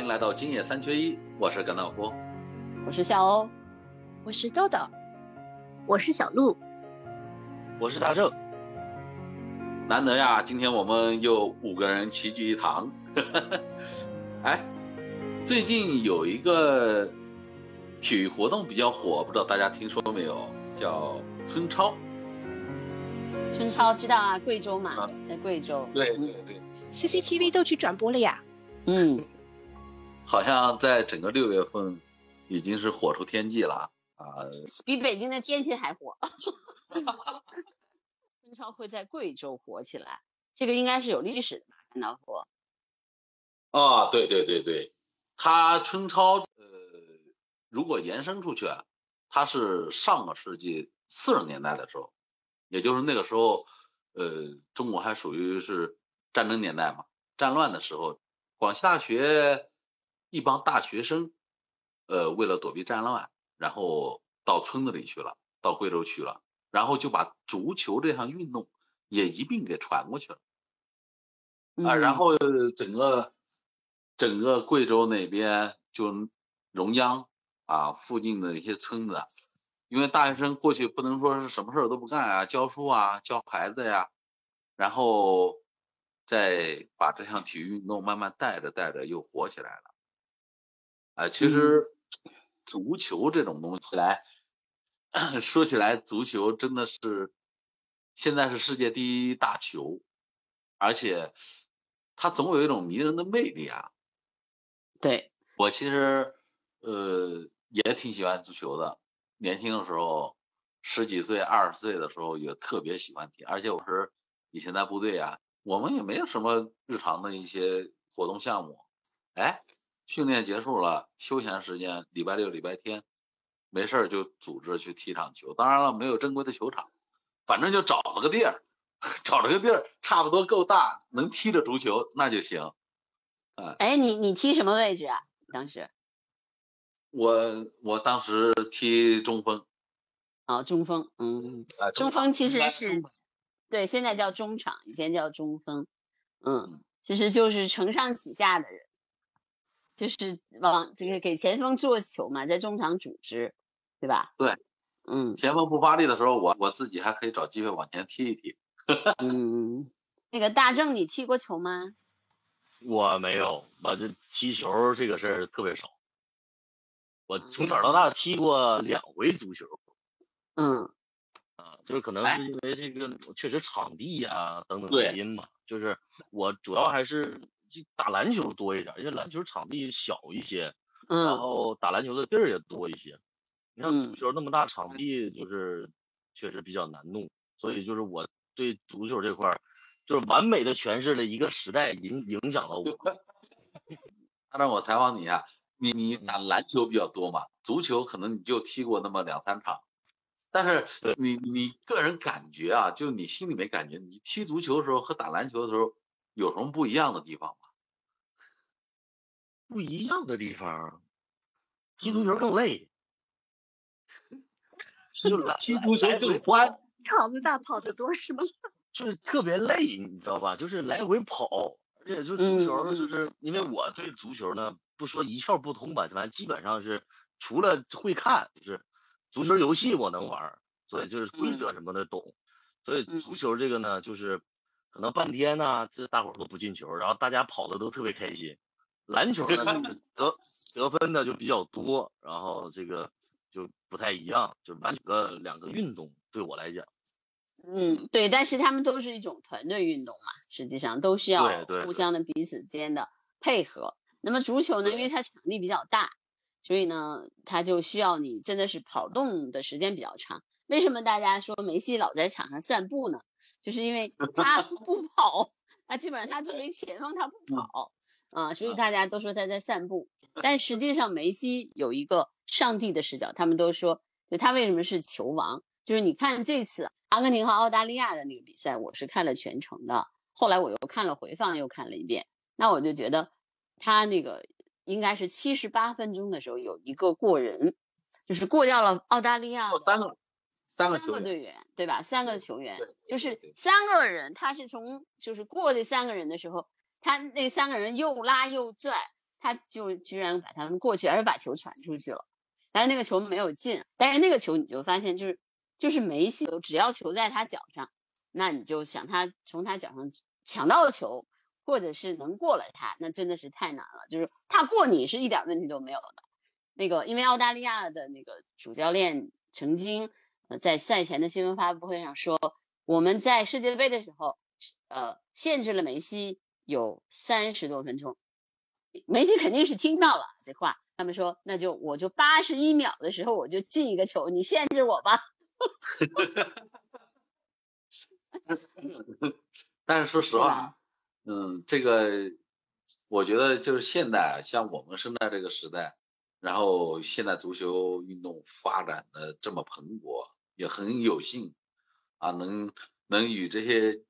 欢迎来到今夜三缺一，我是甘道夫，我是小欧，我是豆豆，我是小鹿，我是大正。难得呀，今天我们又五个人齐聚一堂。哎，最近有一个体育活动比较火，不知道大家听说没有？叫村超。村超知道啊，贵州嘛，在贵州。对对对，CCTV 都去转播了呀。嗯，好像在整个六月份已经是火出天际了啊，比北京的天气还火。春超会在贵州火起来，这个应该是有历史的吧？看到过。啊，对对对对，它春超呃，如果延伸出去，它是上个世纪四十年代的时候，也就是那个时候，呃，中国还属于是战争年代嘛，战乱的时候。广西大学一帮大学生，呃，为了躲避战乱，然后到村子里去了，到贵州去了，然后就把足球这项运动也一并给传过去了，啊，然后整个整个贵州那边就榕江啊附近的一些村子，因为大学生过去不能说是什么事儿都不干啊，教书啊，教孩子呀，然后。再把这项体育运动慢慢带着带着又火起来了，啊，其实足球这种东西来 说起来，足球真的是现在是世界第一大球，而且它总有一种迷人的魅力啊。对我其实呃也挺喜欢足球的，年轻的时候十几岁、二十岁的时候也特别喜欢踢，而且我是以前在部队啊。我们也没有什么日常的一些活动项目，哎，训练结束了，休闲时间，礼拜六、礼拜天，没事儿就组织去踢场球。当然了，没有正规的球场，反正就找了个地儿，找了个地儿，差不多够大，能踢着足球那就行。哎，哎，你你踢什么位置啊？当时？我我当时踢中锋。哦，中锋，嗯，中锋其实是。对，现在叫中场，以前叫中锋，嗯，其实就是承上启下的人，就是往这个给前锋做球嘛，在中场组织，对吧？对，嗯，前锋不发力的时候，我我自己还可以找机会往前踢一踢。嗯，那个大正，你踢过球吗？我没有，我这踢球这个事儿特别少。我从小到大踢过两回足球。嗯。啊，就是可能是因为这个确实场地呀等等原因嘛，就是我主要还是打篮球多一点，因为篮球场地小一些，嗯，然后打篮球的地儿也多一些。你像足球那么大场地，就是确实比较难弄，所以就是我对足球这块儿，就是完美的诠释了一个时代影影响了我。那让我采访你啊，你你打篮球比较多嘛？足球可能你就踢过那么两三场。但是你你个人感觉啊，就你心里面感觉，你踢足球的时候和打篮球的时候有什么不一样的地方吗？不一样的地方，踢足球更累，踢足球更欢，场子大，跑得多是吗？就是特别累，你知道吧？就是来回跑，而且就足球，就是因为我对足球呢，不说一窍不通吧，反正基本上是除了会看，就是。足球游戏我能玩，所以就是规则什么的懂，所以足球这个呢，就是可能半天呢，这大伙儿都不进球，然后大家跑的都特别开心。篮球呢，得得分的就比较多，然后这个就不太一样，就完全个两个运动对我来讲。嗯，对，但是他们都是一种团队运动嘛，实际上都需要互相的彼此间的配合。那么足球呢，因为它场地比较大。所以呢，它就需要你真的是跑动的时间比较长。为什么大家说梅西老在场上散步呢？就是因为 他不跑，他基本上他作为前锋他不跑啊，所以大家都说他在散步。但实际上梅西有一个上帝的视角，他们都说，就他为什么是球王？就是你看这次阿根廷和澳大利亚的那个比赛，我是看了全程的，后来我又看了回放，又看了一遍，那我就觉得他那个。应该是七十八分钟的时候有一个过人，就是过掉了澳大利亚三个三个三个队员，对吧？三个球员，就是三个人，他是从就是过这三个人的时候，他那三个人又拉又拽，他就居然把他们过去，而且把球传出去了，但是那个球没有进。但是那个球你就发现，就是就是梅西，只要球在他脚上，那你就想他从他脚上抢到球，或者是能过了他，那真的是太难了。就是他过你是一点问题都没有的。那个因为澳大利亚的那个主教练曾经在赛前的新闻发布会上说，我们在世界杯的时候，呃，限制了梅西有三十多分钟。梅西肯定是听到了这话，他们说那就我就八十一秒的时候我就进一个球，你限制我吧。但是说实话，嗯，这个我觉得就是现代，像我们生在这个时代，然后现代足球运动发展的这么蓬勃，也很有幸啊，能能与这些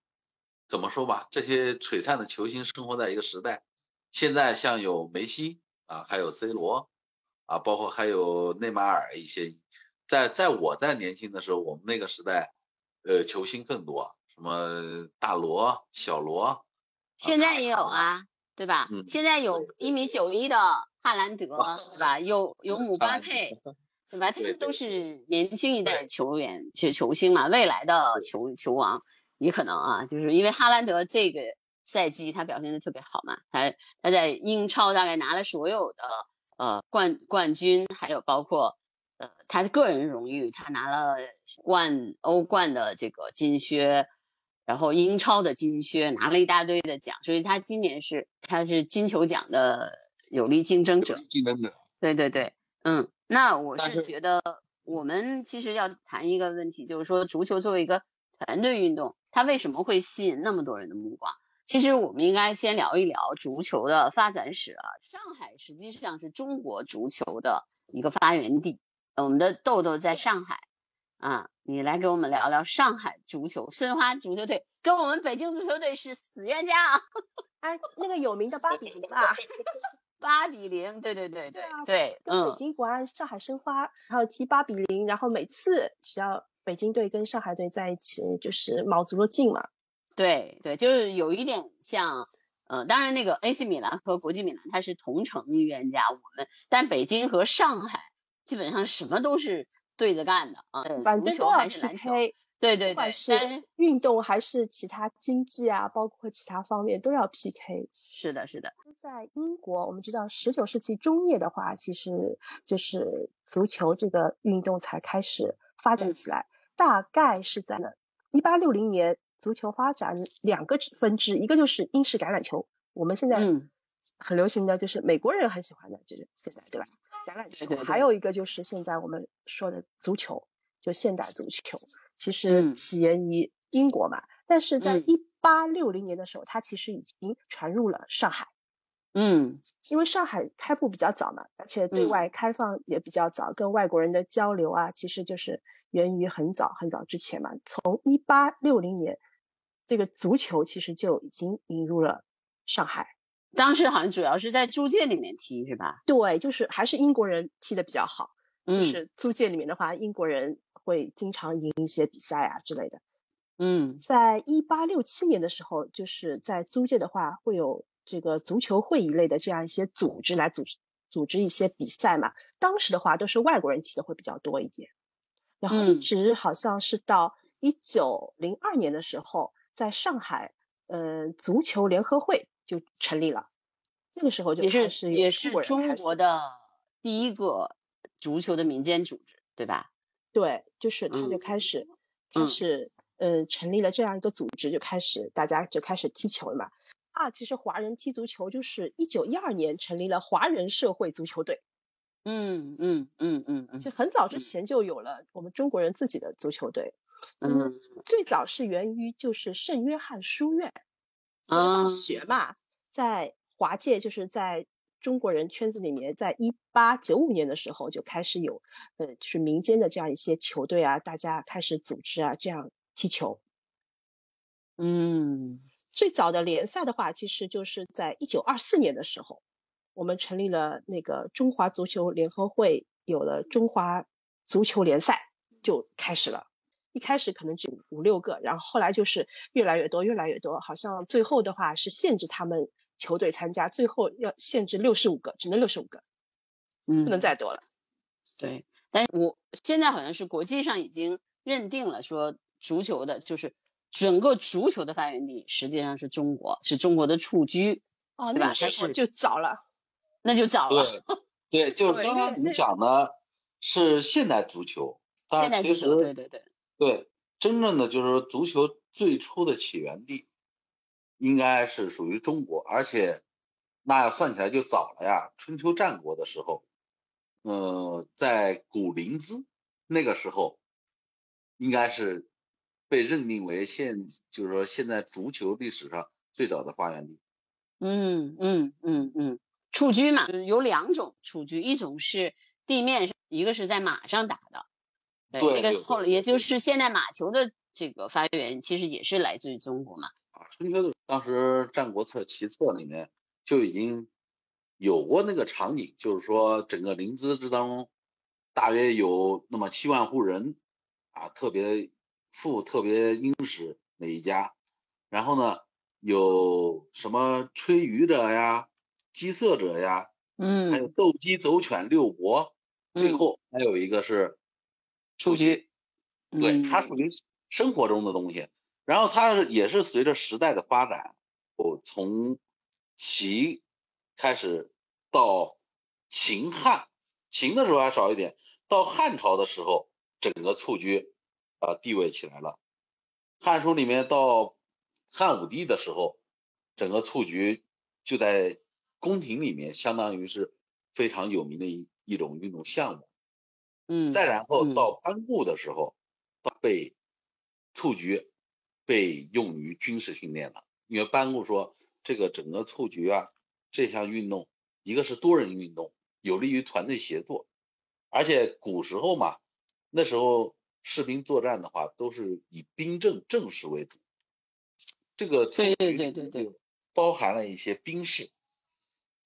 怎么说吧，这些璀璨的球星生活在一个时代。现在像有梅西啊，还有 C 罗啊，包括还有内马尔一些，在在我在年轻的时候，我们那个时代，呃，球星更多，什么大罗、小罗，现在也有啊，对吧？现在有一米九一的哈兰德，对吧？有有姆巴佩，对吧？他们都是年轻一代球员，球球星嘛，未来的球球王，也可能啊，就是因为哈兰德这个。赛季他表现的特别好嘛，他他在英超大概拿了所有的呃冠冠军，还有包括呃他的个人荣誉，他拿了冠欧冠的这个金靴，然后英超的金靴，拿了一大堆的奖，所以他今年是他是金球奖的有力竞争者。竞争者。对对对，嗯，那我是觉得我们其实要谈一个问题，就是说足球作为一个团队运动，它为什么会吸引那么多人的目光？其实我们应该先聊一聊足球的发展史啊。上海实际上是中国足球的一个发源地。我们的豆豆在上海啊，你来给我们聊聊上海足球申花足球队，跟我们北京足球队是死冤家啊！哎，那个有名的八比零啊，八比零，对对对对对，跟北京国安、上海申花，然后踢八比零，然后每次只要北京队跟上海队在一起，就是卯足了劲嘛。对对，就是有一点像，呃，当然那个 AC 米兰和国际米兰它是同城冤家，我们但北京和上海基本上什么都是对着干的啊，反正都要 PK，对对对，不管是运动还是其他经济啊，包括其他方面都要 PK。是的，是的。在英国，我们知道十九世纪中叶的话，其实就是足球这个运动才开始发展起来，大概是在呢一八六零年。足球发展两个分支，一个就是英式橄榄球，我们现在很流行的就是美国人很喜欢的，就是现在对吧？橄榄球，还有一个就是现在我们说的足球，就现代足球，其实起源于英国嘛，但是在一八六零年的时候，它其实已经传入了上海。嗯，因为上海开埠比较早嘛，而且对外开放也比较早，跟外国人的交流啊，其实就是源于很早很早之前嘛，从一八六零年。这个足球其实就已经引入了上海，当时好像主要是在租界里面踢，是吧？对，就是还是英国人踢的比较好。嗯，就是租界里面的话，英国人会经常赢一些比赛啊之类的。嗯，在一八六七年的时候，就是在租界的话，会有这个足球会一类的这样一些组织来组织组织一些比赛嘛。当时的话，都是外国人踢的会比较多一点。然后一直好像是到一九零二年的时候。在上海，呃，足球联合会就成立了。那个时候就也是也是中国的第一个足球的民间组织，对吧？对，就是他就开始开始，呃，成立了这样一个组织，就开始大家就开始踢球了嘛。啊，其实华人踢足球就是一九一二年成立了华人社会足球队。嗯嗯嗯嗯嗯，就很早之前就有了我们中国人自己的足球队。嗯，最早是源于就是圣约翰书院，大学嘛，在华界就是在中国人圈子里面，在一八九五年的时候就开始有，呃，是民间的这样一些球队啊，大家开始组织啊，这样踢球。嗯，最早的联赛的话，其实就是在一九二四年的时候，我们成立了那个中华足球联合会，有了中华足球联赛就开始了。一开始可能只五六个，然后后来就是越来越多，越来越多。好像最后的话是限制他们球队参加，最后要限制六十五个，只能六十五个，嗯，不能再多了。对，但是我现在好像是国际上已经认定了，说足球的就是整个足球的发源地实际上是中国，是中国的蹴鞠，哦，对吧？那是就早了，那就早了。对，对，就是刚刚你讲的是现代足球，现代足球，对对对，对，真正的就是说足球最初的起源地。应该是属于中国，而且那要算起来就早了呀。春秋战国的时候，呃，在古临淄那个时候，应该是被认定为现，就是说现在足球历史上最早的发源地。嗯嗯嗯嗯，蹴鞠嘛，有两种蹴鞠，一种是地面上，一个是在马上打的。对，那个后来也就是现代马球的这个发源，其实也是来自于中国嘛。春秋的当时《战国策·齐策》里面就已经有过那个场景，就是说整个临淄之当中，大约有那么七万户人啊，特别富、特别殷实那一家，然后呢，有什么吹竽者呀、击瑟者呀，嗯，还有斗鸡、走犬、六伯，最后还有一个是蹴鞠，对，它属于生活中的东西。然后它也是随着时代的发展，我从齐开始到秦汉，秦的时候还少一点，到汉朝的时候，整个蹴鞠啊地位起来了。汉书里面到汉武帝的时候，整个蹴鞠就在宫廷里面，相当于是非常有名的一一种运动项目。嗯，再然后到班固的时候，被蹴鞠。被用于军事训练了，因为班固说，这个整个蹴鞠啊，这项运动，一个是多人运动，有利于团队协作，而且古时候嘛，那时候士兵作战的话，都是以兵政正式为主，这个对对对对对，包含了一些兵士，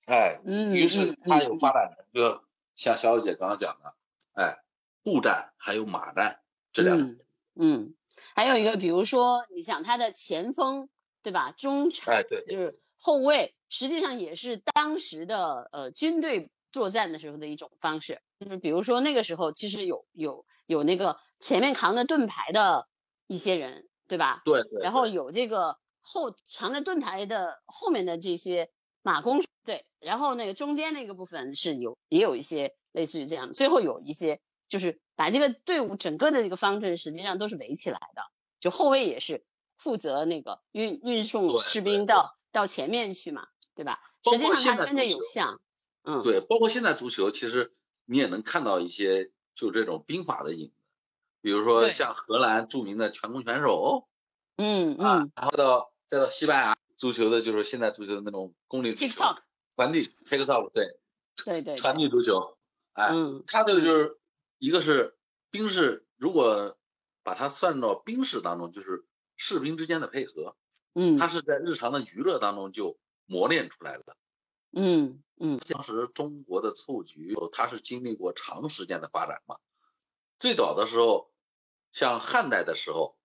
哎，嗯，于是它有发展。成个像小姐刚刚讲的，哎，步战还有马战这两种，嗯。还有一个，比如说，你想他的前锋，对吧？中场，哎，对，就是后卫，实际上也是当时的呃军队作战的时候的一种方式。就是比如说那个时候，其实有有有那个前面扛着盾牌的一些人，对吧？对对。然后有这个后扛着盾牌的后面的这些马弓，对。然后那个中间那个部分是有也有一些类似于这样，最后有一些。就是把这个队伍整个的这个方阵实际上都是围起来的，就后卫也是负责那个运运送士兵到到前面去嘛，对吧？实际上它跟着有像，嗯，对，包括现在足球，其实你也能看到一些就这种兵法的影子，比如说像荷兰著名的全攻全守，嗯嗯，然后到再到西班牙足球的就是现在足球的那种功利足球，传递 take off，对对对，传递足球，哎，他这个就是。一个是兵士，如果把它算到兵士当中，就是士兵之间的配合，嗯，它是在日常的娱乐当中就磨练出来的，嗯嗯。当时中国的蹴鞠，它是经历过长时间的发展嘛。最早的时候，像汉代的时候，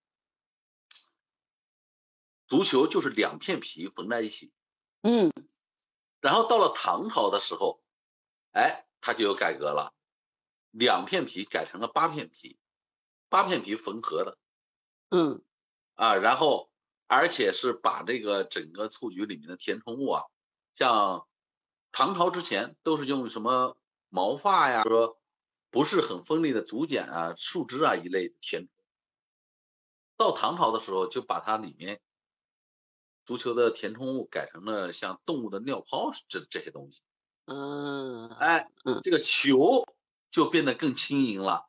足球就是两片皮缝在一起，嗯，然后到了唐朝的时候，哎，它就有改革了。两片皮改成了八片皮，八片皮缝合的，嗯，啊，然后而且是把这个整个蹴鞠里面的填充物啊，像唐朝之前都是用什么毛发呀，说不是很锋利的竹简啊、树枝啊一类填充，到唐朝的时候就把它里面足球的填充物改成了像动物的尿泡这这些东西，嗯，哎，这个球。就变得更轻盈了，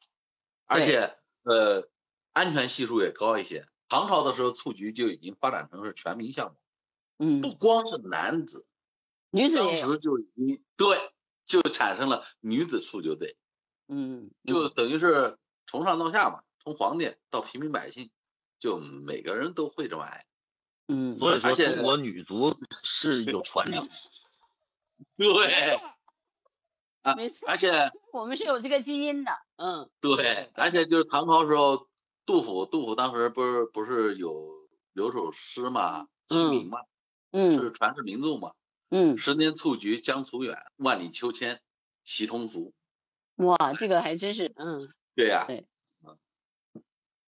而且呃安全系数也高一些。唐朝的时候，蹴鞠就已经发展成是全民项目，嗯，不光是男子，女子当时就已经对，就产生了女子蹴鞠队，嗯，就等于是从上到下嘛，从皇帝到平民百姓，就每个人都会这玩意儿，嗯，所以说中国女足是有传承，对。啊，没错，而且我们是有这个基因的，嗯，对，而且就是唐朝时候，杜甫，杜甫当时不是不是有有首诗嘛，清明嘛，嗯，是传世名著嘛，嗯，十年蹴鞠江楚远，万里秋千习通俗。哇，这个还真是，嗯，对呀，对，嗯，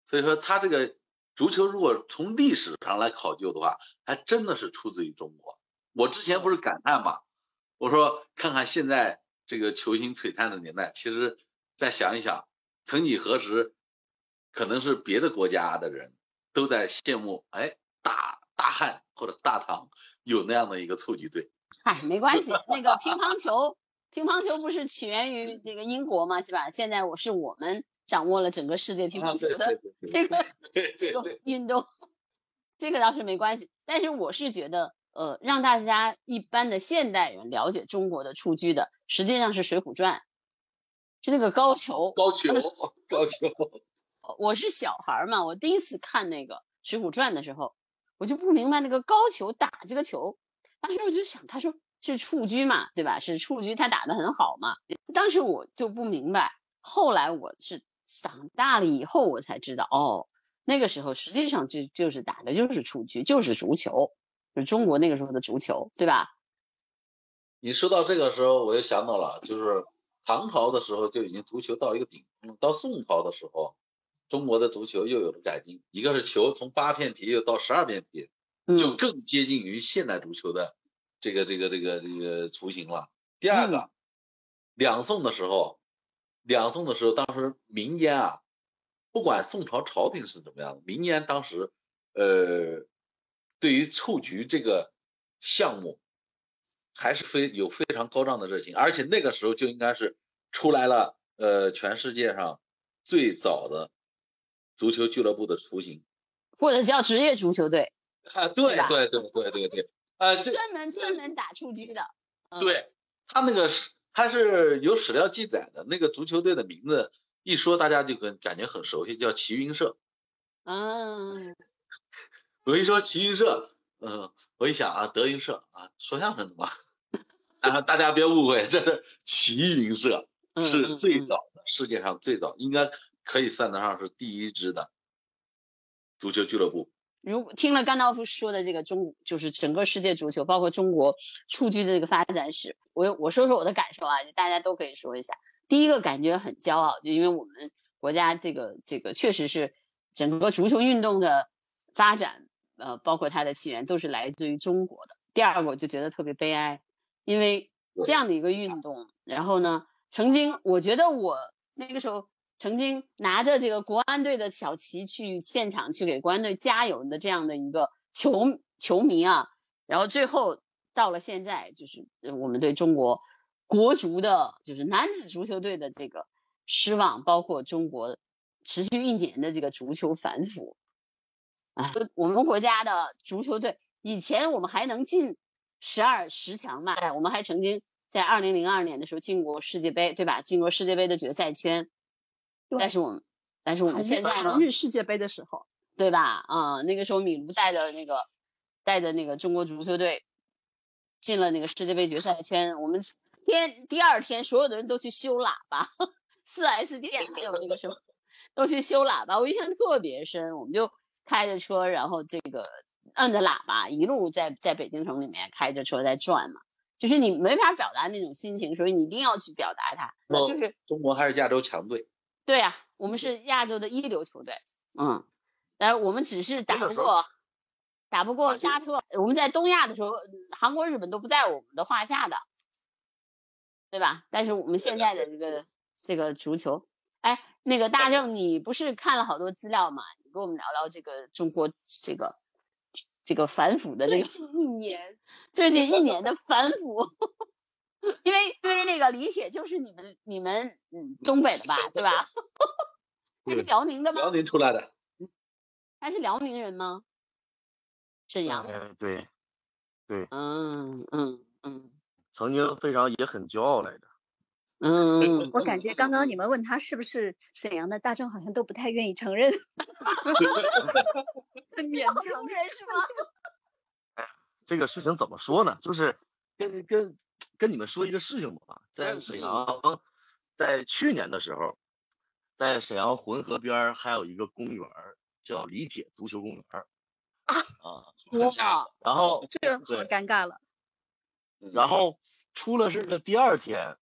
所以说他这个足球如果从历史上来考究的话，还真的是出自于中国。我之前不是感叹嘛，我说看看现在这个球星璀璨的年代，其实再想一想，曾几何时，可能是别的国家的人都在羡慕，哎，大大汉或者大唐有那样的一个蹴鞠队。嗨，没关系，那个乒乓球。乒乓球不是起源于这个英国嘛？是吧？现在我是我们掌握了整个世界乒乓球的这个这个运动，这个倒是没关系。但是我是觉得，呃，让大家一般的现代人了解中国的蹴鞠的，实际上是《水浒传》，是那个高俅。高俅，高俅。我是小孩嘛，我第一次看那个《水浒传》的时候，我就不明白那个高俅打这个球，当时我就想，他说。是蹴鞠嘛，对吧？是蹴鞠，他打的很好嘛。当时我就不明白，后来我是长大了以后我才知道，哦，那个时候实际上就就是打的就是蹴鞠，就是足球，就中国那个时候的足球，对吧？你说到这个时候，我就想到了，就是唐朝的时候就已经足球到一个顶峰，到宋朝的时候，中国的足球又有了改进，一个是球从八片皮又到十二片皮，就更接近于现代足球的。这个这个这个这个雏形了。第二个，两宋的时候，两宋的时候，当时民间啊，不管宋朝朝廷是怎么样的，民间当时呃，对于蹴鞠这个项目，还是非有非常高涨的热情，而且那个时候就应该是出来了呃，全世界上最早的足球俱乐部的雏形，或者叫职业足球队。啊，对对对对对对。呃，这专门专门打蹴鞠的，对他那个是他是有史料记载的，那个足球队的名字一说，大家就很感觉很熟悉，叫齐云社。嗯，我一说齐云社，嗯，我一想啊，德云社啊，说相声的嘛。然后大家别误会，这是齐云社是最早的，世界上最早，应该可以算得上是第一支的足球俱乐部。如听了甘道夫说的这个中，就是整个世界足球，包括中国蹴鞠的这个发展史，我我说说我的感受啊，大家都可以说一下。第一个感觉很骄傲，就因为我们国家这个这个确实是整个足球运动的发展，呃，包括它的起源都是来自于中国的。第二个我就觉得特别悲哀，因为这样的一个运动，然后呢，曾经我觉得我那个时候。曾经拿着这个国安队的小旗去现场去给国安队加油的这样的一个球球迷啊，然后最后到了现在，就是我们对中国国足的，就是男子足球队的这个失望，包括中国持续一年的这个足球反腐。哎，我们国家的足球队以前我们还能进十二十强嘛？我们还曾经在二零零二年的时候进过世界杯，对吧？进过世界杯的决赛圈。但是我们，但是我们现在呢？日世界杯的时候，对吧？啊，那个时候米卢带着那个带着那个中国足球队进了那个世界杯决赛圈。我们天第二天，所有的人都去修喇叭，四 S 店还有那个什么都去修喇叭。我印象特别深，我们就开着车，然后这个按着喇叭，一路在在北京城里面开着车在转嘛。就是你没法表达那种心情，所以你一定要去表达它。那就是中国还是亚洲强队。对呀，我们是亚洲的一流球队，嗯，但是我们只是打不过，打不过沙特。我们在东亚的时候，韩国、日本都不在我们的话下的，对吧？但是我们现在的这个这个足球，哎，那个大正，你不是看了好多资料吗？你跟我们聊聊这个中国这个这个反腐的这个最近一年，最近一年的 反腐。因为因为那个李铁就是你们你们嗯东北的吧，对吧？他是辽宁的吗？辽宁出来的。他是辽宁人吗？沈阳。嗯，对，对。嗯嗯嗯。曾经非常也很骄傲来着。嗯。我感觉刚刚你们问他是不是沈阳的，大众好像都不太愿意承认。很勉强是吗？哎，这个事情怎么说呢？就是跟跟。跟你们说一个事情吧，在沈阳，在去年的时候，在沈阳浑河边还有一个公园叫李铁足球公园啊啊，然后这个好尴尬了。然后出了事的第二天，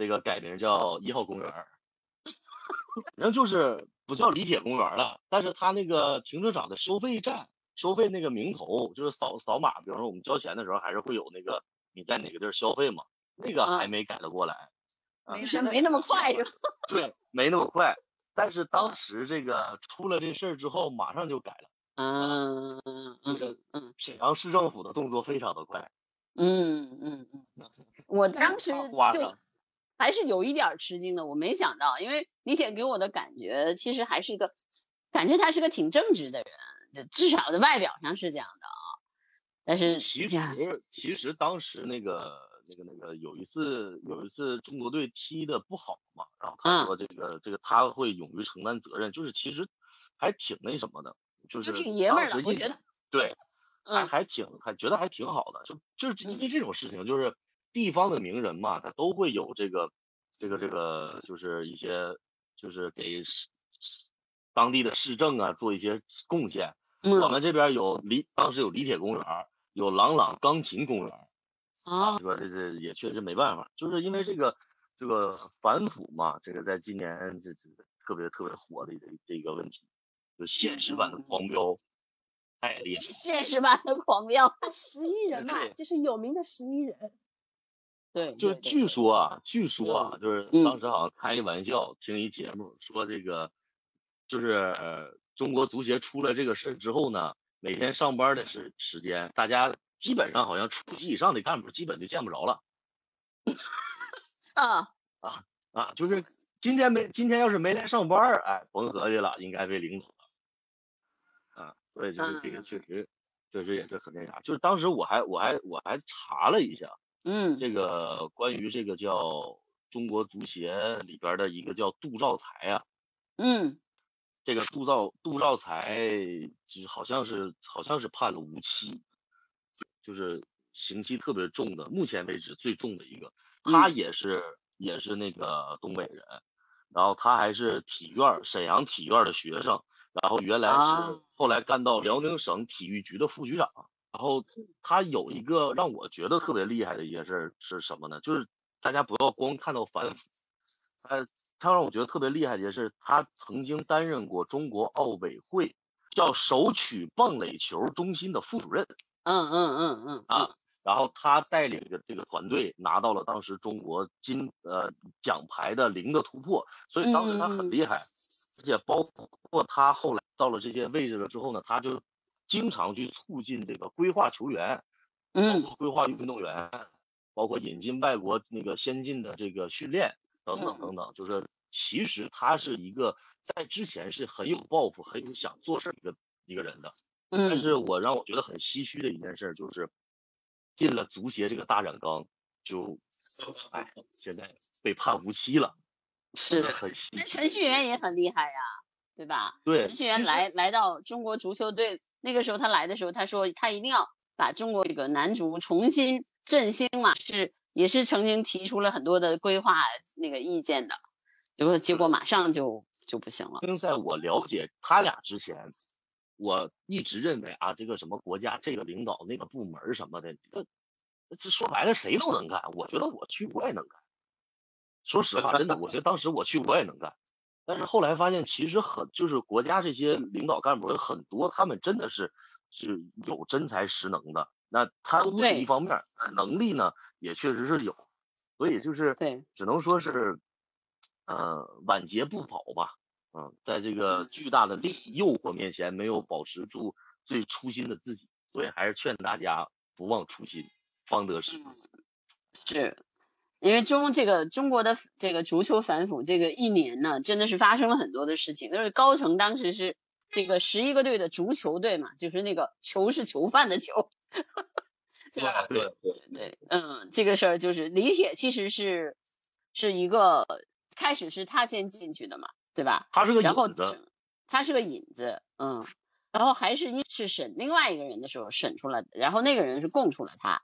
这个改名叫一号公园，反正就是不叫李铁公园了，但是他那个停车场的收费站、收费那个名头，就是扫扫码，比方说我们交钱的时候，还是会有那个你在哪个地儿消费嘛，那个还没改得过来，没事，没那么快就？对，没那么快，但是当时这个出了这事儿之后，马上就改了。嗯嗯嗯嗯，沈阳市政府的动作非常的快。嗯嗯嗯，我当时就还是有一点吃惊的，我没想到，因为李铁给我的感觉其实还是一个，感觉他是个挺正直的人，至少在外表上是这样的啊。但是其实其实当时那个那个那个有一次有一次中国队踢的不好嘛，然后他说这个这个他会勇于承担责任，就是其实还挺那什么的。就是挺爷们儿的，我觉得对，还还挺还觉得还挺好的，就就是因为这种事情，就是地方的名人嘛，他都会有这个这个这个，就是一些就是给当地的市政啊做一些贡献。我们这边有李，当时有李铁公园，有朗朗钢琴公园啊，这个这这也确实没办法，就是因为这个这个反腐嘛，这个在今年这这特别特别火的这这个问题。就现实版的狂飙，太厉害！现实版的狂飙，十一人嘛，就是有名的十一人。对，就据说啊，据说啊，就是当时好像开一玩笑，听一节目说这个，就是中国足协出了这个事之后呢，每天上班的时时间，大家基本上好像处级以上的干部基本就见不着了。啊啊啊！就是今天没今天要是没来上班，哎，甭合计了，应该被领走。所以就是这个确实，确实也是很那啥。就是当时我还我还我还查了一下，嗯，这个关于这个叫中国足协里边的一个叫杜兆才啊，嗯，这个杜兆杜兆才就好像是好像是判了无期，就是刑期特别重的，目前为止最重的一个。他也是也是那个东北人，然后他还是体院沈阳体院的学生。然后原来是后来干到辽宁省体育局的副局长，然后他有一个让我觉得特别厉害的一件事是什么呢？就是大家不要光看到反腐，呃他让我觉得特别厉害的一件事，他曾经担任过中国奥委会叫首曲棒垒球中心的副主任。嗯嗯嗯嗯啊。然后他带领着这个团队拿到了当时中国金呃奖牌的零的突破，所以当时他很厉害，而且包括他后来到了这些位置了之后呢，他就经常去促进这个规划球员，嗯，规划运动员，包括引进外国那个先进的这个训练等等等等，就是其实他是一个在之前是很有抱负、很有想做事一个一个人的，但是我让我觉得很唏嘘的一件事就是。进了足协这个大染缸，就，哎，现在被判无期了，是很那程序员也很厉害呀，对吧？对，程序员来来到中国足球队，那个时候他来的时候，他说他一定要把中国这个男足重新振兴嘛，是也是曾经提出了很多的规划那个意见的，结果结果马上就就不行了。因为在我了解他俩之前。我一直认为啊，这个什么国家这个领导那个部门什么的，这这说白了谁都能干。我觉得我去我也能干。说实话，真的，我觉得当时我去我也能干。但是后来发现，其实很就是国家这些领导干部有很多，他们真的是是有真才实能的。那贪污是一方面，能力呢也确实是有。所以就是对，只能说是呃晚节不保吧。嗯，在这个巨大的利益诱惑面前，没有保持住最初心的自己，所以还是劝大家不忘初心，方得始。是，因为中这个中国的这个足球反腐这个一年呢，真的是发生了很多的事情。就是高层当时是这个十一个队的足球队嘛，就是那个球是囚犯的球，对吧？对对对，嗯，这个事儿就是李铁其实是是一个开始是他先进去的嘛。对吧？他是个引子，他是个引子，嗯，然后还是因是审另外一个人的时候审出来的，然后那个人是供出了他，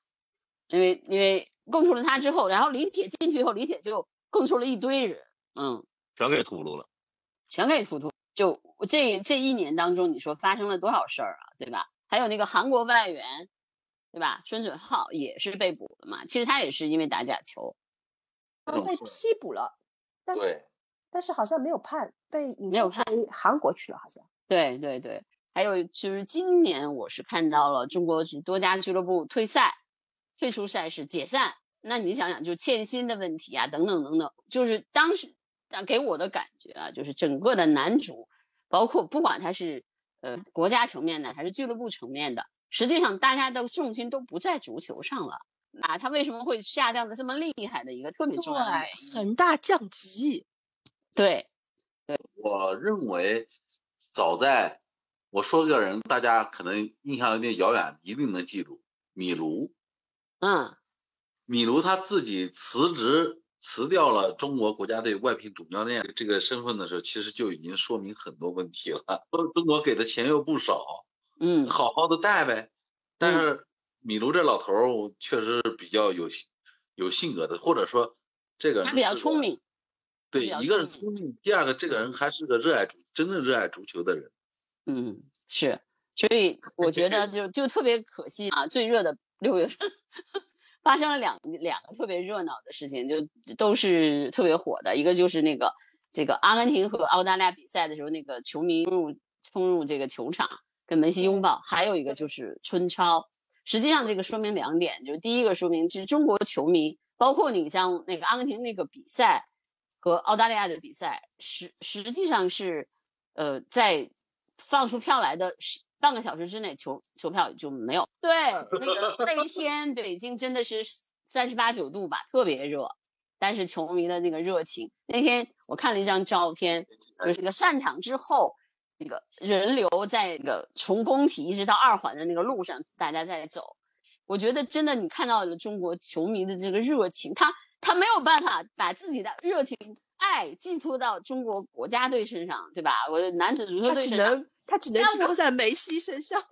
因为因为供出了他之后，然后李铁进去以后，李铁就供出了一堆人，嗯，全给秃噜了，全给秃噜。就这这一年当中，你说发生了多少事儿啊？对吧？还有那个韩国外援，对吧？孙准浩也是被捕了嘛，其实他也是因为打假球，被批捕了，但是但是好像没有判，被没有判韩国去了，好像。对对对，还有就是今年我是看到了中国多家俱乐部退赛、退出赛事、解散。那你想想，就欠薪的问题啊，等等等等，就是当时给我的感觉啊，就是整个的男足，包括不管他是呃国家层面的还是俱乐部层面的。实际上，大家的重心都不在足球上了啊！他为什么会下降的这么厉害的一个特别重要的原因？恒大降级。对，对，我认为早在我说这个人，大家可能印象有点遥远，一定能记住米卢。嗯，米卢他自己辞职辞掉了中国国家队外聘主教练这个身份的时候，其实就已经说明很多问题了。中国给的钱又不少。嗯，好好的带呗，但是米卢这老头儿确实比较有有性格的，或者说这个他比较聪明，对，一个是聪明，第二个这个人还是个热爱足，真正热爱足球的人。嗯，是，所以我觉得就就特别可惜啊，最热的六月份 发生了两两个特别热闹的事情，就都是特别火的，一个就是那个这个阿根廷和澳大利亚比赛的时候，那个球迷冲入冲入这个球场。跟梅西拥抱，还有一个就是春超。实际上，这个说明两点，就是第一个说明，其实中国球迷，包括你像那个阿根廷那个比赛和澳大利亚的比赛，实实际上是，呃，在放出票来的半个小时之内，球球票就没有。对，那个那一天北京真的是三十八九度吧，特别热，但是球迷的那个热情，那天我看了一张照片，就是那个散场之后。那个人流在那个从工体一直到二环的那个路上，大家在走。我觉得真的，你看到了中国球迷的这个热情，他他没有办法把自己的热情爱寄托到中国国家队身上，对吧？我的男子足球队身上，他只能寄托在梅西身上。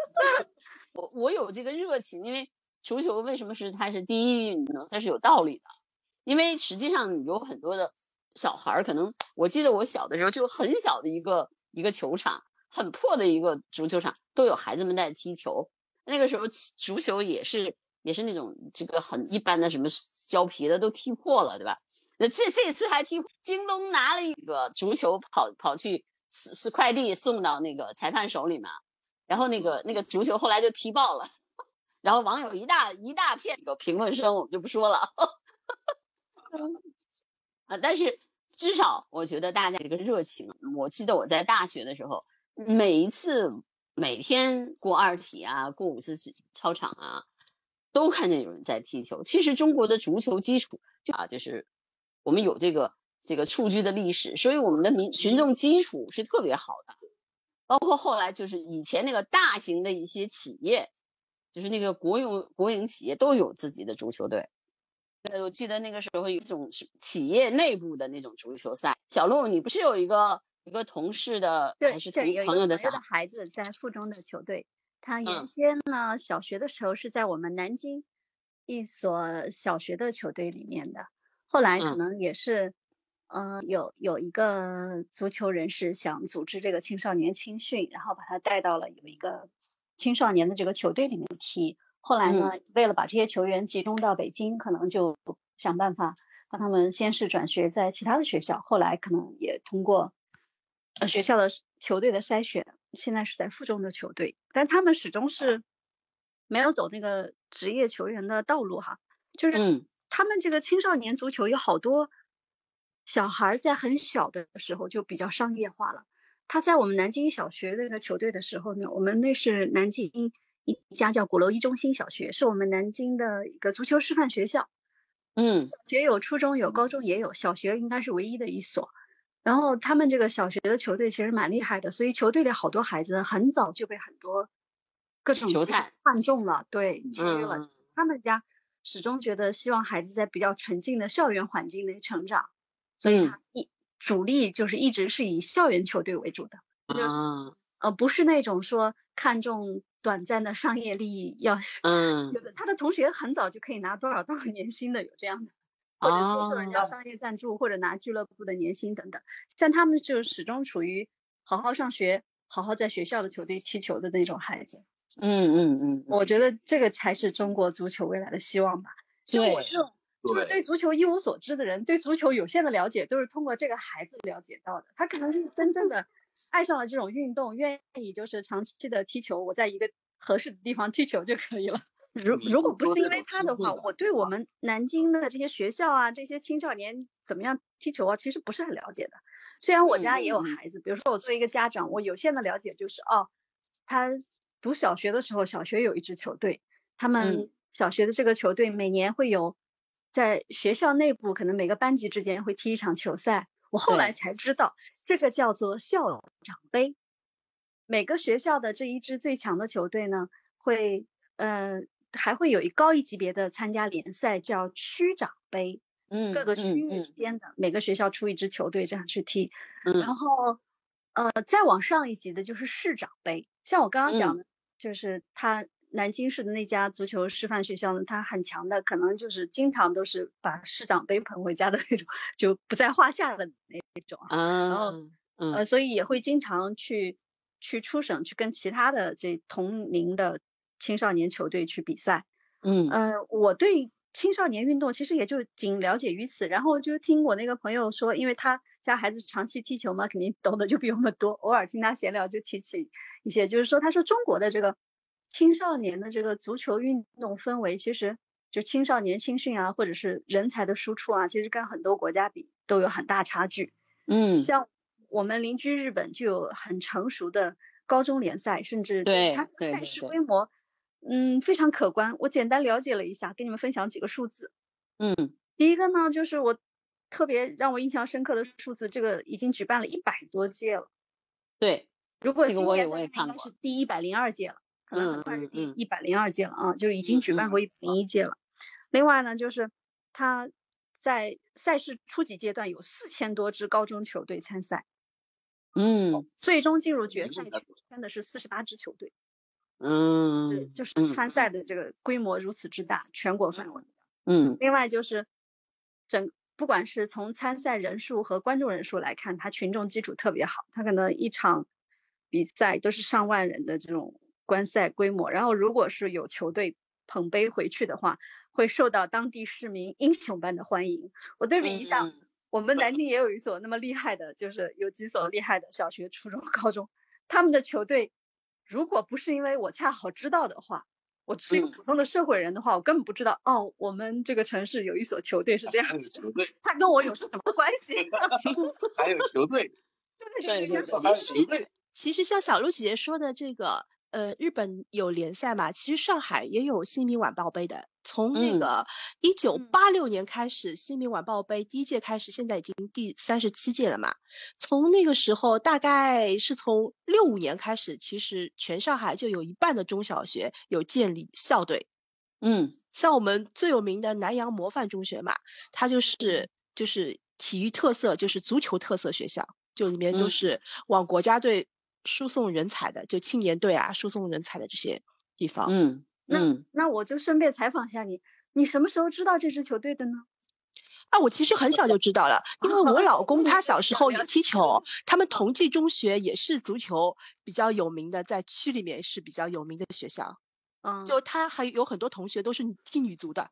我我有这个热情，因为足球为什么是它是第一运动？它是有道理的。因为实际上有很多的小孩儿，可能我记得我小的时候就很小的一个。一个球场很破的一个足球场，都有孩子们在踢球。那个时候足球也是也是那种这个很一般的什么胶皮的都踢破了，对吧？那这这次还踢，京东拿了一个足球跑跑去是是快递送到那个裁判手里嘛，然后那个那个足球后来就踢爆了，然后网友一大一大片个评论声，我们就不说了。啊，但是。至少我觉得大家这个热情，我记得我在大学的时候，每一次每天过二体啊，过五四操场啊，都看见有人在踢球。其实中国的足球基础啊，就是我们有这个这个蹴鞠的历史，所以我们的民群众基础是特别好的。包括后来就是以前那个大型的一些企业，就是那个国有国营企业都有自己的足球队。呃，我记得那个时候有一种是企业内部的那种足球赛。小鹿，你不是有一个一个同事的还是朋友的孩子在附中的球队？他原先呢，小学的时候是在我们南京一所小学的球队里面的。后来可能也是，嗯，有有一个足球人士想组织这个青少年青训，然后把他带到了有一个青少年的这个球队里面踢。后来呢，为了把这些球员集中到北京，可能就想办法让他们先是转学在其他的学校，后来可能也通过呃学校的球队的筛选，现在是在附中的球队，但他们始终是没有走那个职业球员的道路哈。就是他们这个青少年足球有好多小孩在很小的时候就比较商业化了。他在我们南京小学那个球队的时候呢，我们那是南京。一家叫鼓楼一中心小学，是我们南京的一个足球师范学校。嗯，学有初中有高中也有，小学应该是唯一的一所。然后他们这个小学的球队其实蛮厉害的，所以球队里好多孩子很早就被很多各种球探看中了，对，签约了。他们家始终觉得希望孩子在比较纯净的校园环境内成长，所以一主力就是一直是以校园球队为主的。啊，呃，不是那种说看重。短暂的商业利益要嗯，有的他的同学很早就可以拿多少多少年薪的，有这样的，或者接受人家商业赞助，或者拿俱乐部的年薪等等。像他们就始终处于好好上学、好好在学校的球队踢球的那种孩子。嗯嗯嗯，我觉得这个才是中国足球未来的希望吧。对，是，就是对足球一无所知的人，对足球有限的了解，都是通过这个孩子了解到的。他可能是真正的爱上了这种运动，愿意就是长期的踢球。我在一个合适的地方踢球就可以了。如如果不是因为他的话，我对我们南京的这些学校啊，这些青少年怎么样踢球啊，其实不是很了解的。虽然我家也有孩子，比如说我作为一个家长，我有限的了解就是，哦，他读小学的时候，小学有一支球队，他们小学的这个球队每年会有在学校内部，可能每个班级之间会踢一场球赛。我后来才知道，这个叫做校长杯。每个学校的这一支最强的球队呢，会，呃。还会有一高一级别的参加联赛，叫区长杯。嗯，各个区域之间的每个学校出一支球队这样去踢。然后，呃，再往上一级的就是市长杯。像我刚刚讲的，就是他南京市的那家足球师范学校呢，它很强的，可能就是经常都是把市长杯捧回家的那种，就不在话下的那种。啊，然后，呃，所以也会经常去去出省去跟其他的这同龄的。青少年球队去比赛，嗯呃，我对青少年运动其实也就仅了解于此。然后就听我那个朋友说，因为他家孩子长期踢球嘛，肯定懂得就比我们多。偶尔听他闲聊，就提起一些，就是说，他说中国的这个青少年的这个足球运动氛围，其实就青少年青训啊，或者是人才的输出啊，其实跟很多国家比都有很大差距。嗯，像我们邻居日本就有很成熟的高中联赛，甚至对它赛事规模。嗯，非常可观。我简单了解了一下，跟你们分享几个数字。嗯，第一个呢，就是我特别让我印象深刻的数字，这个已经举办了一百多届了。对，如果今年应该是第一百零二届了，可能很快是第一百零二届了啊，就是已经举办过一百零一届了。另外呢，就是他在赛事初级阶段有四千多支高中球队参赛。嗯，最终进入决赛圈圈的是四十八支球队。嗯，就是参赛的这个规模如此之大，全国范围的。嗯，另外就是整，不管是从参赛人数和观众人数来看，它群众基础特别好，它可能一场比赛都是上万人的这种观赛规模。然后，如果是有球队捧杯回去的话，会受到当地市民英雄般的欢迎。我对比一下，我们南京也有一所那么厉害的，就是有几所厉害的小学、初中、高中，他们的球队。如果不是因为我恰好知道的话，我是一个普通的社会人的话，我根本不知道哦，我们这个城市有一所球队是这样子。球队，他跟我有什么关系？还有球队，对对对，还有球队。其实像小鹿姐姐说的这个。呃，日本有联赛嘛？其实上海也有《新民晚报杯》的。从那个一九八六年开始，《新民晚报杯》第一届开始，现在已经第三十七届了嘛。从那个时候，大概是从六五年开始，其实全上海就有一半的中小学有建立校队。嗯，像我们最有名的南洋模范中学嘛，它就是就是体育特色，就是足球特色学校，就里面都是往国家队。输送人才的，就青年队啊，输送人才的这些地方。嗯，那那我就顺便采访一下你，你什么时候知道这支球队的呢？啊，我其实很小就知道了，因为我老公他小时候也踢球，他们同济中学也是足球比较有名的，在区里面是比较有名的学校。嗯，就他还有很多同学都是踢女足的。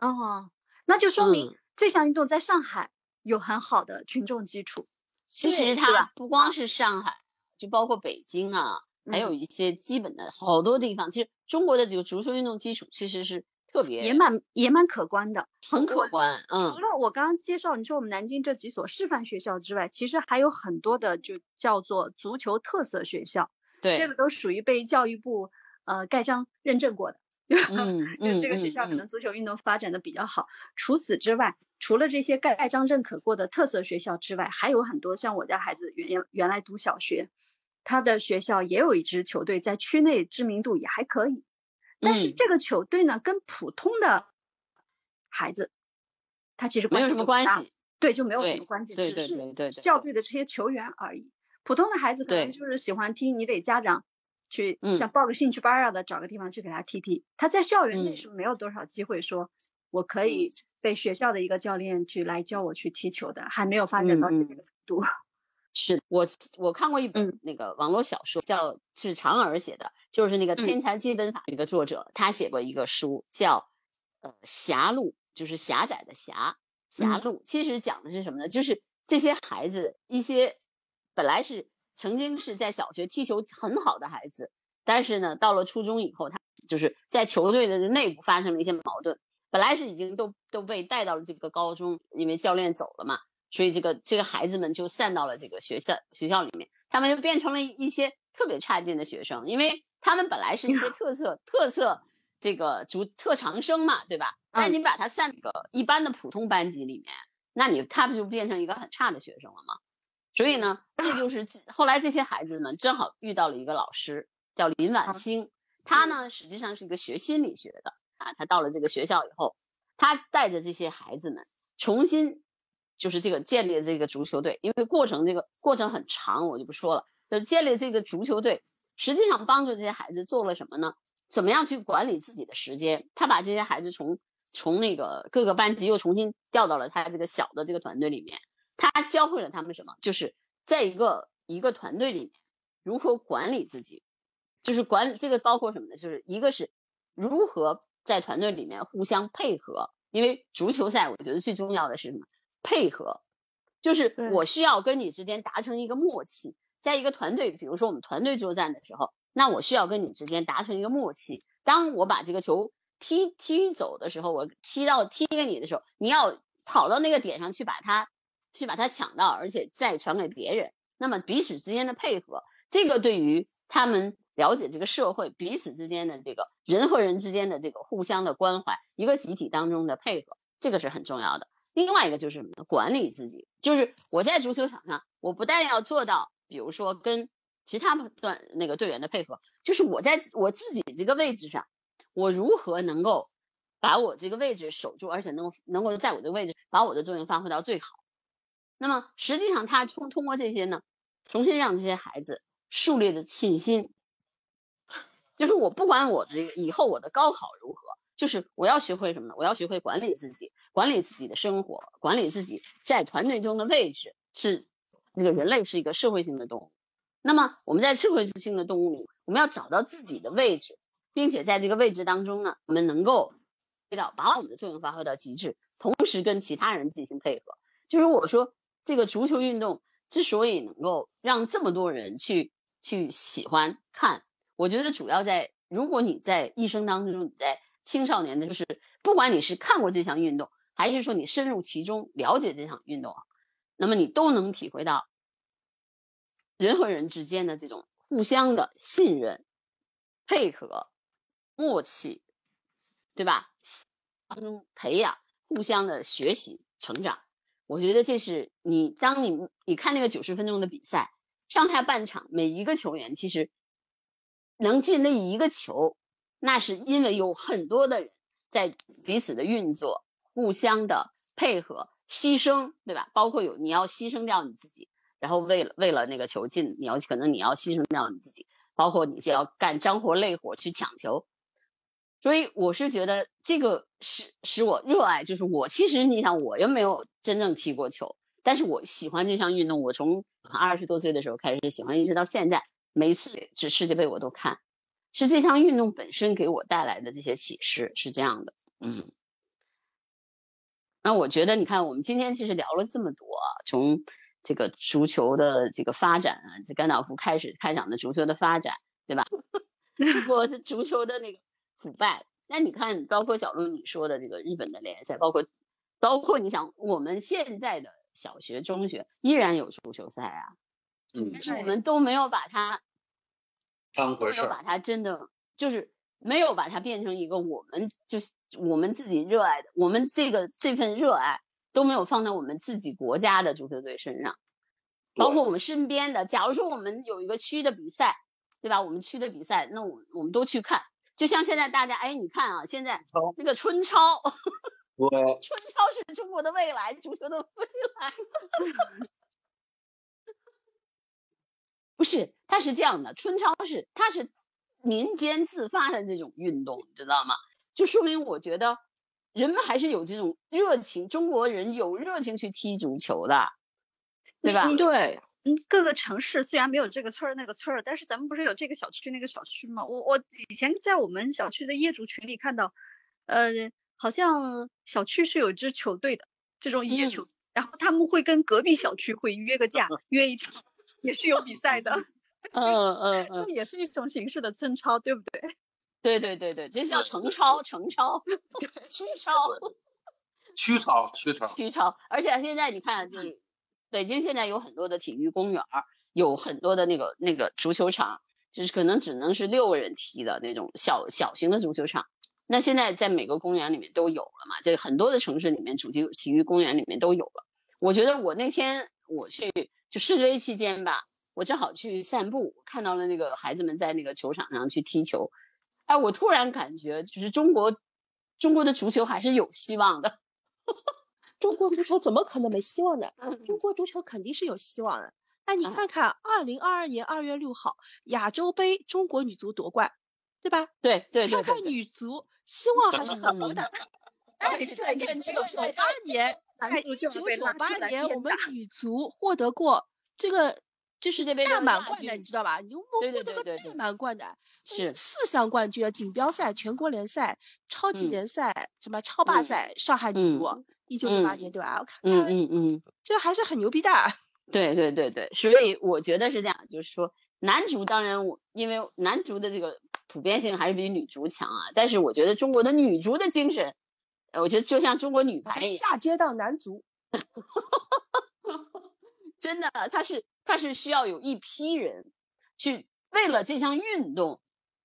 哦，那就说明这项运动在上海有很好的群众基础。其实它不光是上海。就包括北京啊，还有一些基本的好多地方。其实中国的这个足球运动基础其实是特别也蛮也蛮可观的，很可观。嗯，除了我刚刚介绍你说我们南京这几所示范学校之外，其实还有很多的就叫做足球特色学校。对，这个都属于被教育部呃盖章认证过的。嗯就这个学校可能足球运动发展的比较好。除此之外，除了这些盖盖章认可过的特色学校之外，还有很多像我家孩子原原来读小学。他的学校也有一支球队，在区内知名度也还可以，但是这个球队呢，跟普通的孩子，他其实没有什么关系，对，就没有什么关系，只是校队的这些球员而已。普通的孩子可能就是喜欢听，你得家长去像报个兴趣班啊的，找个地方去给他踢踢。他在校园内是没有多少机会说，我可以被学校的一个教练去来教我去踢球的，还没有发展到这个程度。是我我看过一本那个网络小说，叫是长儿写的，就是那个《天才基本法》一个作者，他写过一个书叫呃《狭路》，就是狭窄的狭狭路。其实讲的是什么呢？就是这些孩子，一些本来是曾经是在小学踢球很好的孩子，但是呢，到了初中以后，他就是在球队的内部发生了一些矛盾。本来是已经都都被带到了这个高中，因为教练走了嘛。所以这个这个孩子们就散到了这个学校学校里面，他们就变成了一些特别差劲的学生，因为他们本来是一些特色特色这个主特长生嘛，对吧？那你把他散到一般的普通班级里面，那你他不就变成一个很差的学生了吗？所以呢，这就是后来这些孩子呢，正好遇到了一个老师叫林婉清，他呢实际上是一个学心理学的啊，他到了这个学校以后，他带着这些孩子们重新。就是这个建立这个足球队，因为过程这个过程很长，我就不说了。就建立这个足球队，实际上帮助这些孩子做了什么呢？怎么样去管理自己的时间？他把这些孩子从从那个各个班级又重新调到了他这个小的这个团队里面。他教会了他们什么？就是在一个一个团队里面如何管理自己，就是管理这个包括什么呢？就是一个是如何在团队里面互相配合。因为足球赛，我觉得最重要的是什么？配合，就是我需要跟你之间达成一个默契，在一个团队，比如说我们团队作战的时候，那我需要跟你之间达成一个默契。当我把这个球踢踢走的时候，我踢到踢给你的时候，你要跑到那个点上去把它去把它抢到，而且再传给别人。那么彼此之间的配合，这个对于他们了解这个社会彼此之间的这个人和人之间的这个互相的关怀，一个集体当中的配合，这个是很重要的。另外一个就是什么呢？管理自己，就是我在足球场上，我不但要做到，比如说跟其他段那个队员的配合，就是我在我自己这个位置上，我如何能够把我这个位置守住，而且能够能够在我的位置把我的作用发挥到最好。那么实际上，他通通过这些呢，重新让这些孩子树立的信心，就是我不管我的以后我的高考如何。就是我要学会什么呢？我要学会管理自己，管理自己的生活，管理自己在团队中的位置。是那个人类是一个社会性的动物，那么我们在社会性的动物里，我们要找到自己的位置，并且在这个位置当中呢，我们能够到把我们的作用发挥到极致，同时跟其他人进行配合。就是我说这个足球运动之所以能够让这么多人去去喜欢看，我觉得主要在如果你在一生当中你在。青少年的，就是不管你是看过这项运动，还是说你深入其中了解这项运动啊，那么你都能体会到人和人之间的这种互相的信任、配合、默契，对吧？当中培养、互相的学习、成长，我觉得这是你当你你看那个九十分钟的比赛，上下半场每一个球员其实能进那一个球。那是因为有很多的人在彼此的运作、互相的配合、牺牲，对吧？包括有你要牺牲掉你自己，然后为了为了那个球进，你要可能你要牺牲掉你自己，包括你就要干脏活累活去抢球。所以我是觉得这个使使我热爱，就是我其实你想我又没有真正踢过球，但是我喜欢这项运动。我从二十多岁的时候开始喜欢，一直到现在，每一次这世界杯我都看。是这项运动本身给我带来的这些启示是这样的，嗯，那我觉得你看，我们今天其实聊了这么多，从这个足球的这个发展啊，这甘道夫开始开讲的足球的发展，对吧？通过足球的那个腐败，那你看，包括小鹿你说的这个日本的联赛，包括包括你想，我们现在的小学、中学依然有足球赛啊，嗯，但是我们都没有把它。当回事，没有把它真的就是没有把它变成一个我们就是我们自己热爱的，我们这个这份热爱都没有放在我们自己国家的足球队身上，包括我们身边的。假如说我们有一个区的比赛，对吧？我们区的比赛，那我我们都去看。就像现在大家，哎，你看啊，现在那个春超，对，春超是中国的未来，足球的未来。不是，它是这样的，春超是它是民间自发的这种运动，你知道吗？就说明我觉得人们还是有这种热情，中国人有热情去踢足球的，对吧？对，嗯，各个城市虽然没有这个村儿那个村儿，但是咱们不是有这个小区那个小区吗？我我以前在我们小区的业主群里看到，呃，好像小区是有支球队的这种野球，然后他们会跟隔壁小区会约个架，约一场，也是有比赛的。嗯嗯嗯，这也是一种形式的村超，对不对？对对对对，这叫城超，城超，区超，区超，区超，区超。而且现在你看，就是北京现在有很多的体育公园，有很多的那个那个足球场，就是可能只能是六个人踢的那种小小型的足球场。那现在在每个公园里面都有了嘛？这很多的城市里面主题体育公园里面都有了。我觉得我那天我去就世界杯期间吧。我正好去散步，看到了那个孩子们在那个球场上去踢球，哎，我突然感觉就是中国，中国的足球还是有希望的。中国足球怎么可能没希望呢？中国足球肯定是有希望的。那，你看看，二零二二年二月六号亚洲杯，中国女足夺冠，对吧？对对对。看看女足，希望还是很高的。哎，再看这个九八年，哎，一九九八年我们女足获得过这个。就是大满贯的，你知道吧？你获得个大满贯的，是四项冠军：锦标赛、全国联赛、超级联赛、什么超霸赛。上海女足，一九九八年，对吧？我看，嗯嗯嗯，这还是很牛逼的。对对对对，所以我觉得是这样，就是说男足当然，我因为男足的这个普遍性还是比女足强啊。但是我觉得中国的女足的精神，我觉得就像中国女排一样，下接到男足，真的，他是。他是需要有一批人去为了这项运动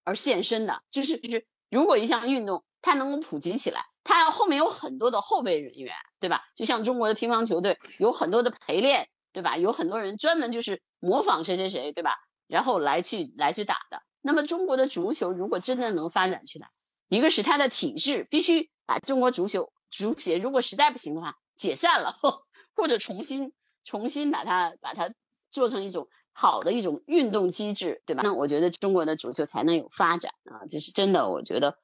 而献身的，就是就是如果一项运动它能够普及起来，他后面有很多的后备人员，对吧？就像中国的乒乓球队有很多的陪练，对吧？有很多人专门就是模仿谁谁谁，对吧？然后来去来去打的。那么中国的足球如果真的能发展起来，一个是它的体制必须把中国足球足协如果实在不行的话解散了，或者重新重新把它把它。做成一种好的一种运动机制，对吧？那我觉得中国的足球才能有发展啊！这是真的，我觉得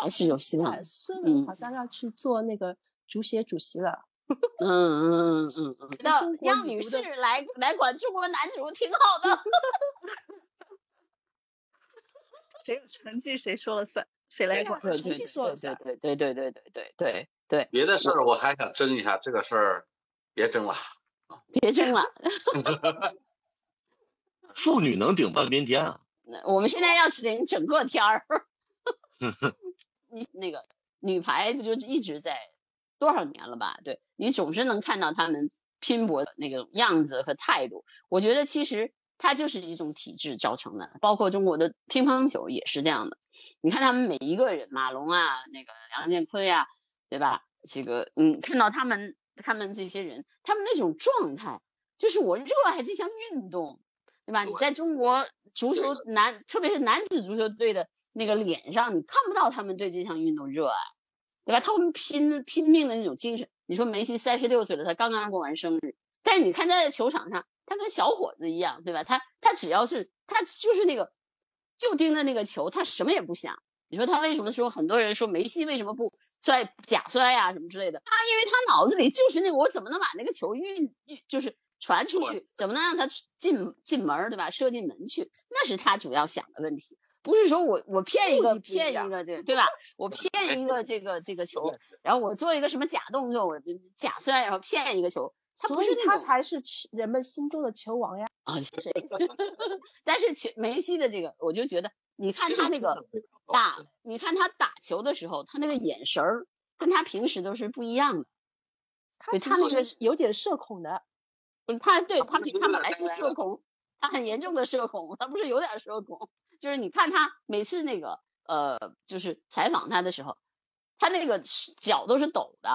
还是有希望。孙文好像要去做那个足协主席了。嗯嗯嗯嗯嗯。那杨女士来来管中国男足挺好的。谁有成绩谁说了算，谁来管？成绩说了算。对对对对对对对对。别的事儿我还想争一下，这个事儿别争了。别争了 妇女能顶半边天啊！我们现在要顶整个天儿。你那个女排不就一直在多少年了吧？对你总是能看到他们拼搏的那个样子和态度。我觉得其实它就是一种体制造成的，包括中国的乒乓球也是这样的。你看他们每一个人，马龙啊，那个梁建奎啊，对吧？这个嗯，看到他们。他们这些人，他们那种状态，就是我热爱这项运动，对吧？你在中国足球男，特别是男子足球队的那个脸上，你看不到他们对这项运动热爱，对吧？他们拼拼命的那种精神。你说梅西三十六岁了，他刚刚过完生日，但是你看他在球场上，他跟小伙子一样，对吧？他他只要是他就是那个，就盯着那个球，他什么也不想。你说他为什么说很多人说梅西为什么不摔假摔呀什么之类的？他因为他脑子里就是那个我怎么能把那个球运运就是传出去，怎么能让他进进门对吧？射进门去，那是他主要想的问题，不是说我我骗一个骗一个对对吧？我骗一个这个这个球，然后我做一个什么假动作，我假摔然后骗一个球，他不是他才是人们心中的球王呀啊！是 但是球梅西的这个，我就觉得。你看他那个打，你看他打球的时候，他那个眼神儿跟他平时都是不一样的。对他那个有点社恐的，不是他对他他本来是社恐，他很严重的社恐，他不是有点社恐，就是你看他每次那个呃，就是采访他的时候，他那个脚都是抖的。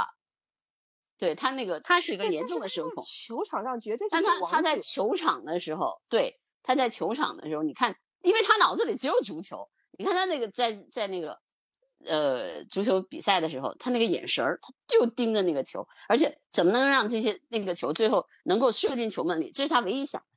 对他那个他是一个严重的声控。球场上绝对，但他他在球场的时候，对他在球场的时候，你看。因为他脑子里只有足球，你看他那个在在那个呃足球比赛的时候，他那个眼神儿，他就盯着那个球，而且怎么能让这些那个球最后能够射进球门里，这是他唯一想的。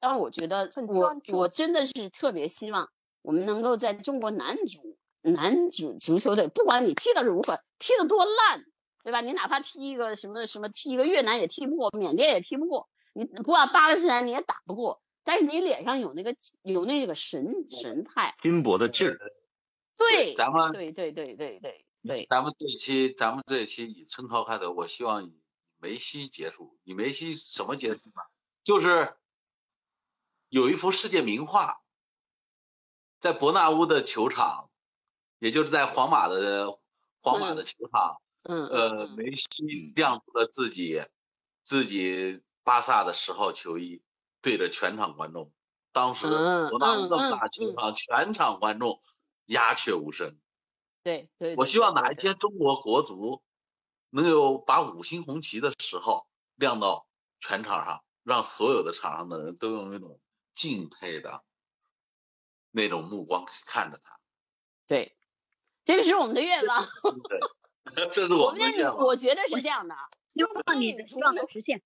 但我觉得，我我真的是特别希望我们能够在中国男足男足足球队，不管你踢的如何，踢得多烂，对吧？你哪怕踢一个什么什么，踢一个越南也踢不过，缅甸也踢不过。你不管巴勒斯坦你也打不过，但是你脸上有那个有那个神神态，拼搏的劲儿。对，咱们对对对对对对，咱们这一期咱们这一期以春涛开头，我希望以梅西结束。以梅西什么结束呢？就是有一幅世界名画，在伯纳乌的球场，也就是在皇马的皇马的球场，嗯呃，梅西亮出了自己自己巴萨的十号球衣，对着全场观众。当时伯纳乌这么大球场，全场观众。鸦雀无声。对对，我希望哪一天中国国足能有把五星红旗的时候亮到全场上，让所有的场上的人都用那种敬佩的那种目光看着他。对，这个是我们的愿望。对，这是我们的愿望。我觉得是这样的，希望你的希望能实现。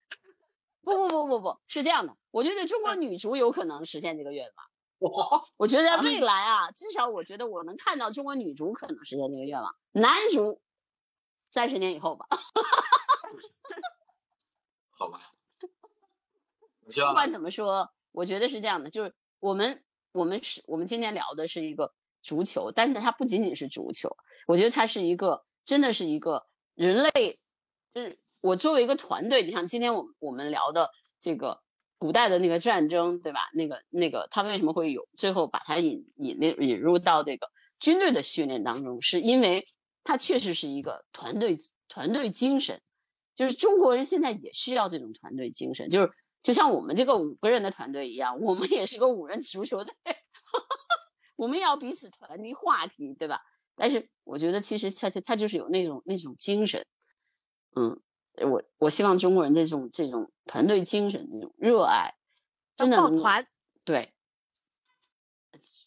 不不不不不是这样的，我觉得中国女足有可能实现这个愿望。我觉得未来啊，至少我觉得我能看到中国女足可能实现这个愿望，男足三十年以后吧。好吧。不管怎么说，我觉得是这样的，就是我们我们是我们今天聊的是一个足球，但是它不仅仅是足球，我觉得它是一个真的是一个人类，就是我作为一个团队，你像今天我们我们聊的这个。古代的那个战争，对吧？那个那个，他为什么会有最后把它引引那引入到这个军队的训练当中？是因为它确实是一个团队团队精神，就是中国人现在也需要这种团队精神，就是就像我们这个五个人的团队一样，我们也是个五人足球队，我们要彼此传递话题，对吧？但是我觉得其实他他就是有那种那种精神，嗯。我我希望中国人这种这种团队精神、那种热爱，真的抱团，对，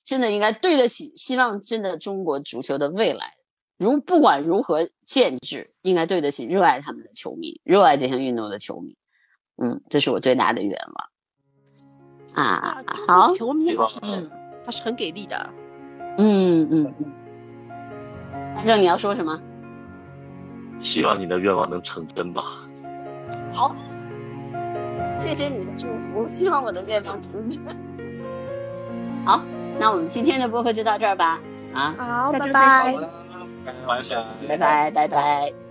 真的应该对得起。希望真的中国足球的未来，如不管如何建制，应该对得起热爱他们的球迷，热爱这项运动的球迷。嗯，这是我最大的愿望。啊，好，嗯，他是很给力的。嗯嗯嗯。反正你要说什么？希望你的愿望能成真吧。好，谢谢你的祝福，希望我的愿望成真。好，那我们今天的播客就到这儿吧。啊，好，拜拜。拜拜拜拜。